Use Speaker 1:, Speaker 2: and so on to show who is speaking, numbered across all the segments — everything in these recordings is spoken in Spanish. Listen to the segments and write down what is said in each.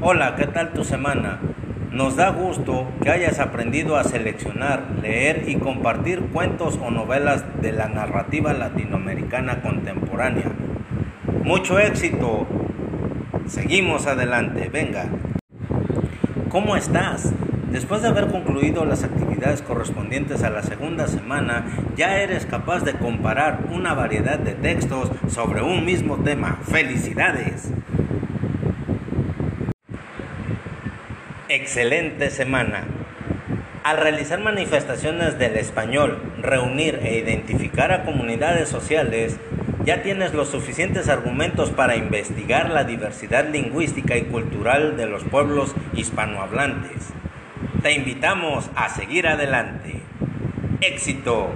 Speaker 1: Hola, ¿qué tal tu semana? Nos da gusto que hayas aprendido a seleccionar, leer y compartir cuentos o novelas de la narrativa latinoamericana contemporánea. Mucho éxito. Seguimos adelante, venga. ¿Cómo estás? Después de haber concluido las actividades correspondientes a la segunda semana, ya eres capaz de comparar una variedad de textos sobre un mismo tema. ¡Felicidades! Excelente semana. Al realizar manifestaciones del español, reunir e identificar a comunidades sociales, ya tienes los suficientes argumentos para investigar la diversidad lingüística y cultural de los pueblos hispanohablantes. Te invitamos a seguir adelante. Éxito.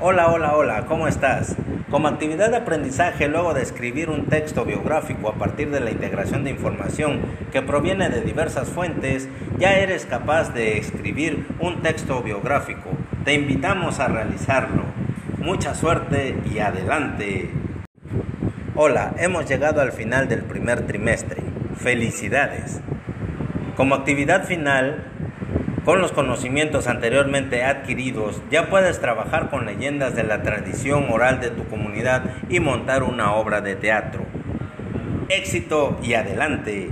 Speaker 1: Hola, hola, hola, ¿cómo estás? Como actividad de aprendizaje, luego de escribir un texto biográfico a partir de la integración de información que proviene de diversas fuentes, ya eres capaz de escribir un texto biográfico. Te invitamos a realizarlo. Mucha suerte y adelante. Hola, hemos llegado al final del primer trimestre. Felicidades. Como actividad final, con los conocimientos anteriormente adquiridos, ya puedes trabajar con leyendas de la tradición oral de tu comunidad y montar una obra de teatro. Éxito y adelante.